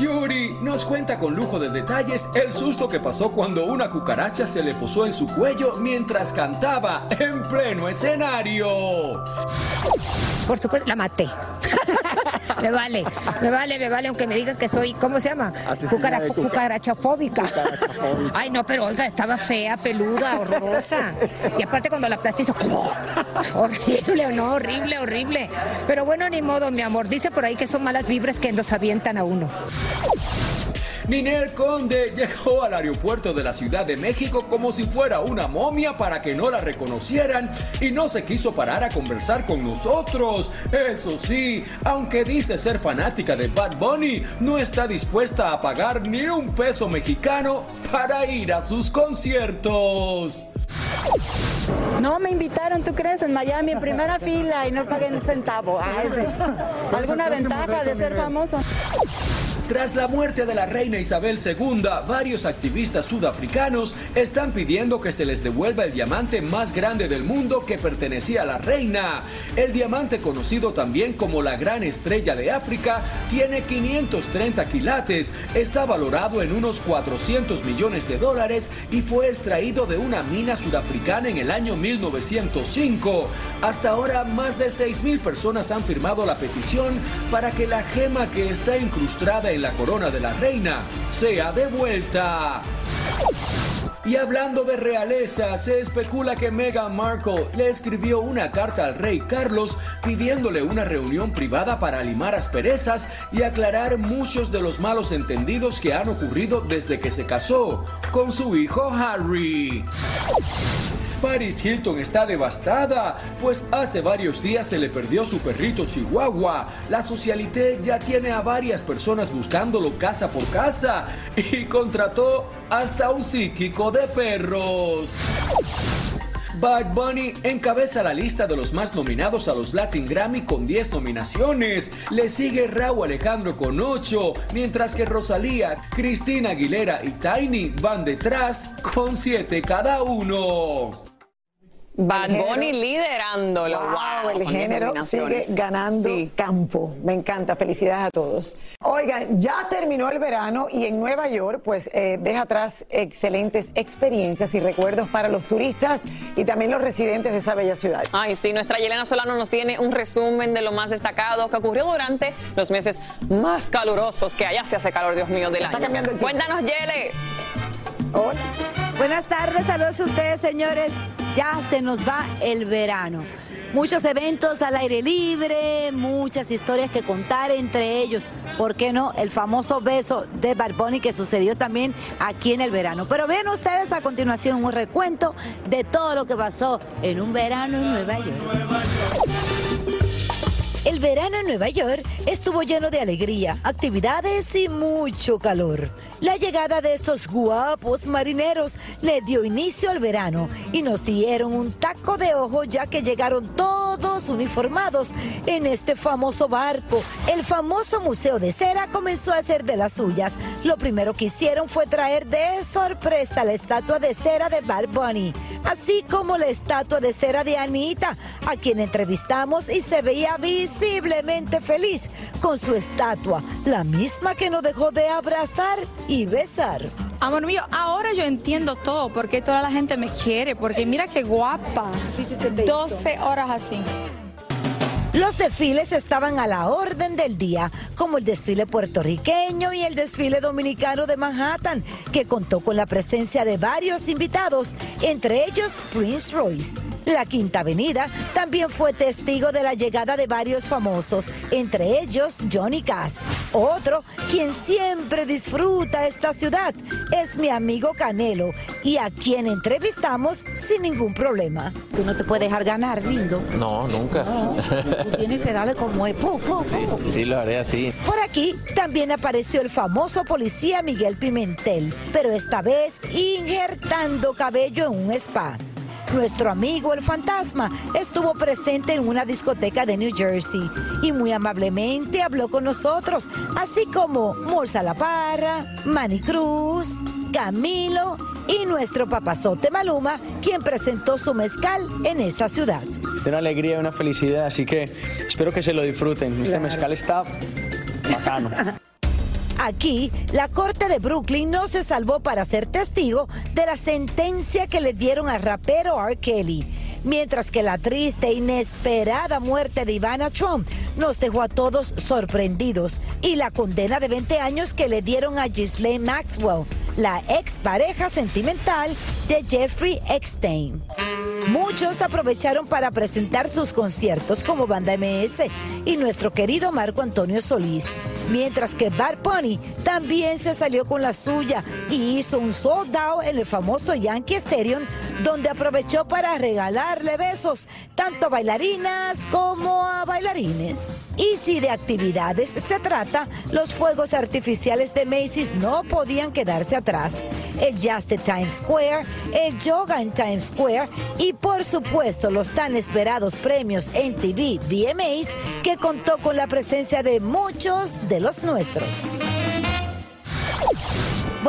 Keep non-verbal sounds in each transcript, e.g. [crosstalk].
Yuri nos cuenta con lujo de detalles el susto que pasó cuando una cucaracha se le posó en su cuello mientras cantaba en pleno escenario. Por supuesto, la maté. Me vale, me vale, me vale, aunque me digan que soy, ¿cómo se llama? Cucara- cucarachafóbica. Ay, no, pero oiga, estaba fea, peluda, horrorosa. Y aparte cuando la aplasté hizo horrible, no, horrible, horrible. Pero bueno, ni modo, mi amor. Dice por ahí que son malas vibras que nos avientan a uno. Ninel Conde llegó al aeropuerto de la Ciudad de México como si fuera una momia para que no la reconocieran y no se quiso parar a conversar con nosotros. Eso sí, aunque dice ser fanática de Bad Bunny, no está dispuesta a pagar ni un peso mexicano para ir a sus conciertos. No me invitaron, ¿tú crees? En Miami, en primera fila y no pagué un centavo. Ay, sí. ¿Alguna ventaja de ser famoso? Tras la muerte de la reina Isabel II, varios activistas sudafricanos están pidiendo que se les devuelva el diamante más grande del mundo que pertenecía a la reina. El diamante conocido también como la gran estrella de África tiene 530 quilates, está valorado en unos 400 millones de dólares y fue extraído de una mina sudafricana en el año 1905. Hasta ahora más de 6.000 personas han firmado la petición para que la gema que está incrustada en la corona de la reina sea devuelta. Y hablando de realeza, se especula que Meghan Markle le escribió una carta al rey Carlos pidiéndole una reunión privada para limar asperezas y aclarar muchos de los malos entendidos que han ocurrido desde que se casó con su hijo Harry. Paris Hilton está devastada, pues hace varios días se le perdió su perrito Chihuahua. La socialité ya tiene a varias personas buscándolo casa por casa y contrató hasta un psíquico de perros. Bad Bunny encabeza la lista de los más nominados a los Latin Grammy con 10 nominaciones. Le sigue Raúl Alejandro con 8, mientras que Rosalía, Cristina Aguilera y Tiny van detrás con 7 cada uno. Bad Bunny liderándolo. Wow, Wow, el género sigue ganando Sí. campo. Me encanta. Felicidades a todos. Oigan, ya terminó el verano y en Nueva York, pues eh, deja atrás excelentes experiencias y recuerdos para los turistas y también los residentes de esa bella ciudad. Ay, sí, nuestra Yelena Solano nos tiene un resumen de lo más destacado que ocurrió durante los meses más calurosos, que allá se hace calor, Dios mío, del Está año. cambiando el. Cuéntanos, Yele. Hola. Buenas tardes, saludos a ustedes, señores. Ya se nos va el verano. Muchos eventos al aire libre, muchas historias que contar, entre ellos ¿por qué no? El famoso beso de Bad Bunny que sucedió también aquí en el verano. Pero vean ustedes a continuación un recuento de todo lo que pasó en un verano en Nueva York. Verano en Nueva York estuvo lleno de alegría, actividades y mucho calor. La llegada de estos guapos marineros le dio inicio al verano y nos dieron un taco de ojo ya que llegaron todos uniformados en este famoso barco. El famoso Museo de Cera comenzó a hacer de las suyas. Lo primero que hicieron fue traer de sorpresa la estatua de cera de Bad Bunny, así como la estatua de cera de Anita, a quien entrevistamos y se veía visiblemente feliz con su estatua, la misma que no dejó de abrazar y besar. Amor mío, ahora yo entiendo todo, porque toda la gente me quiere, porque mira qué guapa. 12 horas así. Los desfiles estaban a la orden del día, como el desfile puertorriqueño y el desfile dominicano de Manhattan, que contó con la presencia de varios invitados, entre ellos Prince Royce. La Quinta Avenida también fue testigo de la llegada de varios famosos, entre ellos Johnny Cass. Otro, quien siempre disfruta esta ciudad, es mi amigo Canelo, y a quien entrevistamos sin ningún problema. Tú no te puedes dejar ganar, lindo. No, nunca. Tú tienes que darle como es. sí, lo haré así. Por aquí también apareció el famoso policía Miguel Pimentel, pero esta vez injertando cabello en un spa. Nuestro amigo el fantasma estuvo presente en una discoteca de New Jersey y muy amablemente habló con nosotros, así como Morsa La Parra, Manny Cruz, Camilo y nuestro papazote Maluma, quien presentó su mezcal en esta ciudad. de una alegría y una felicidad, así que espero que se lo disfruten. Este Claro. mezcal está bacano. Aquí, la Corte de Brooklyn no se salvó para ser testigo de la sentencia que le dieron al rapero R. Kelly. Mientras que la triste e inesperada muerte de Ivana Trump nos dejó a todos sorprendidos y la condena de 20 años que le dieron a Ghislaine Maxwell, la expareja sentimental de Jeffrey Epstein. Muchos aprovecharon para presentar sus conciertos como banda MS y nuestro querido Marco Antonio Solís, mientras que Bad Bunny también se salió con la suya y hizo un sold out en el famoso Yankee Stadium, donde aprovechó para regalarle besos tanto a bailarinas como a bailarines. Y si de actividades se trata, los fuegos artificiales de Macy's no podían quedarse atrás. El Jazz de Times Square, el Yoga en Times Square y por supuesto los tan esperados premios NTV VMAs que contó con la presencia de muchos de los nuestros.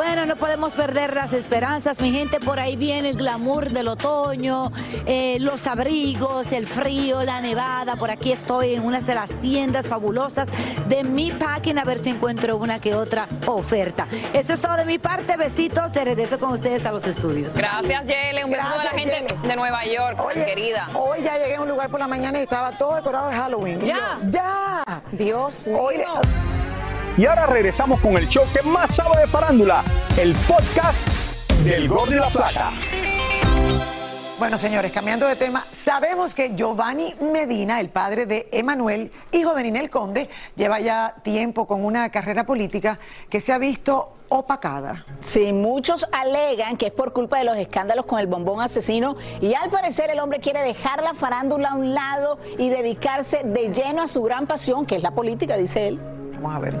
Bueno, no podemos perder las esperanzas, mi gente. Por ahí viene el glamour del otoño, eh, los abrigos, el frío, la nevada. Por aquí estoy en una de las tiendas fabulosas de mi packing a ver si encuentro una que otra oferta. Eso es todo de mi parte. Besitos. De regreso con ustedes a los estudios. Gracias, Yele. Un beso a la gente Yele. de Nueva York, querida. Hoy ya llegué a un lugar por la mañana y estaba todo decorado de Halloween. ¿Ya? yo, ya. Dios mío. Oye, Y ahora regresamos con el show que más sabe de farándula, el podcast del Gordo y la Plata. Bueno, señores, cambiando de tema, sabemos que Giovanni Medina, el padre de Emanuel, hijo de Ninel Conde, lleva ya tiempo con una carrera política que se ha visto opacada. Sí, muchos alegan que es por culpa de los escándalos con el bombón asesino y al parecer el hombre quiere dejar la farándula a un lado y dedicarse de lleno a su gran pasión, que es la política, dice él. Vamos a ver.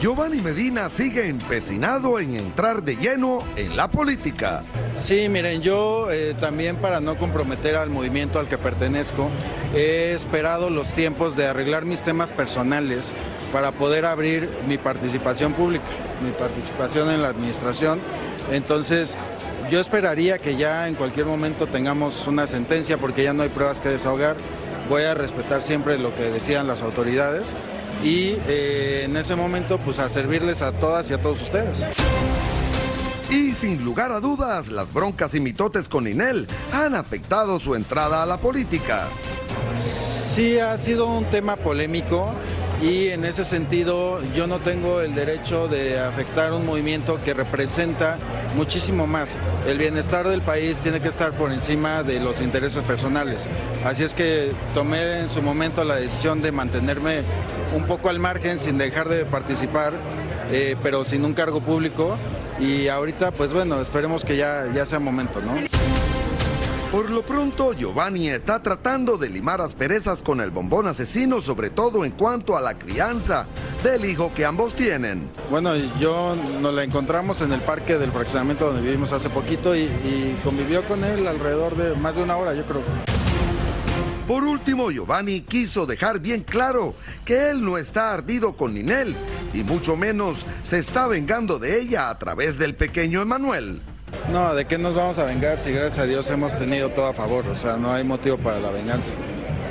Giovanni Medina sigue empecinado en entrar de lleno en la política. Sí, miren, yo eh, también para no comprometer al movimiento al que pertenezco, he esperado los tiempos de arreglar mis temas personales para poder abrir mi participación pública, mi participación en la administración. Entonces, yo esperaría que ya en cualquier momento tengamos una sentencia porque ya no hay pruebas que desahogar. Voy a respetar siempre lo que decían las autoridades y eh, en ese momento pues a servirles a todas y a todos ustedes. Y sin lugar a dudas, las broncas y mitotes con Inel han afectado su entrada a la política. Sí, ha sido un tema polémico. Y en ese sentido yo no tengo el derecho de afectar un movimiento que representa muchísimo más. El bienestar del país tiene que estar por encima de los intereses personales. Así es que tomé en su momento la decisión de mantenerme un poco al margen sin dejar de participar, eh, pero sin un cargo público. Y ahorita, pues bueno, esperemos que ya, ya sea momento, ¿no? Por lo pronto, Giovanni está tratando de limar asperezas con el bombón asesino, sobre todo en cuanto a la crianza del hijo que ambos tienen. Bueno, yo nos la encontramos en el parque del fraccionamiento donde vivimos hace poquito y, y convivió con él alrededor de más de una hora, yo creo. Por último, Giovanni quiso dejar bien claro que él no está ardido con Ninel y mucho menos se está vengando de ella a través del pequeño Emanuel. No, ¿de qué nos vamos a vengar si gracias a Dios hemos tenido todo a favor? O sea, no hay motivo para la venganza.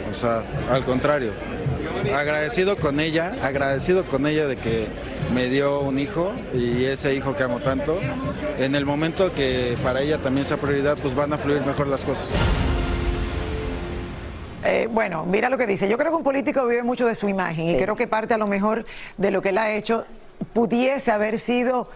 O sea, al contrario. Agradecido con ella, agradecido con ella de que me dio un hijo y ese hijo que amo tanto. En el momento que para ella también sea prioridad, pues van a fluir mejor las cosas. Eh, bueno, mira lo que dice. Yo creo que un político vive mucho de su imagen y creo que parte a lo mejor de lo que él ha hecho pudiese haber sido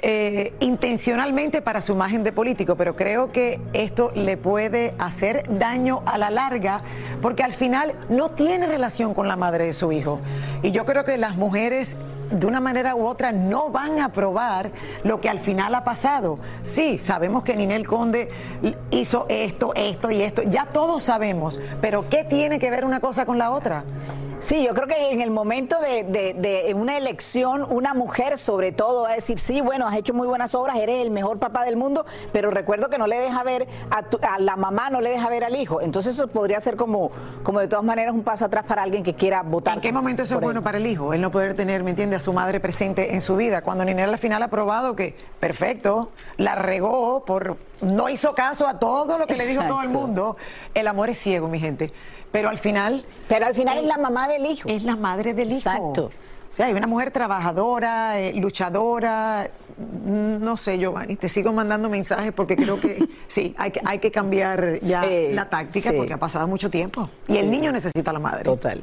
eh, intencionalmente para su imagen de político, pero creo que esto le puede hacer daño a la larga porque al final no tiene relación con la madre de su hijo. Y yo creo que las mujeres de una manera u otra no van a probar lo que al final ha pasado. Sí, sabemos que Ninel Conde hizo esto, esto y esto, ya todos sabemos, pero ¿qué tiene que ver una cosa con la otra? Sí, yo creo que en el momento de, de, de, una elección, una mujer sobre todo va a decir, sí, bueno, has hecho muy buenas obras, eres el mejor papá del mundo, pero recuerdo que no le deja ver a, tu, a la mamá, no le deja ver al hijo. Entonces eso podría ser como, como de todas maneras un paso atrás para alguien que quiera votar. ¿En qué momento eso es bueno para el hijo? El no poder tener, ¿me entiende, a su madre presente en su vida. Cuando Ninel al final ha probado que, perfecto, la regó por, no hizo caso a todo lo que le dijo todo el mundo. El amor es ciego, mi gente. Pero al final. Pero al final es, es la mamá del hijo. Es la madre del hijo. Exacto. O sea, hay una mujer trabajadora, eh, luchadora. No sé, Giovanni, te sigo mandando mensajes porque creo que [laughs] sí, hay que, hay que cambiar ya Sí, la táctica sí. porque ha pasado mucho tiempo. Y el niño necesita a la madre. Total.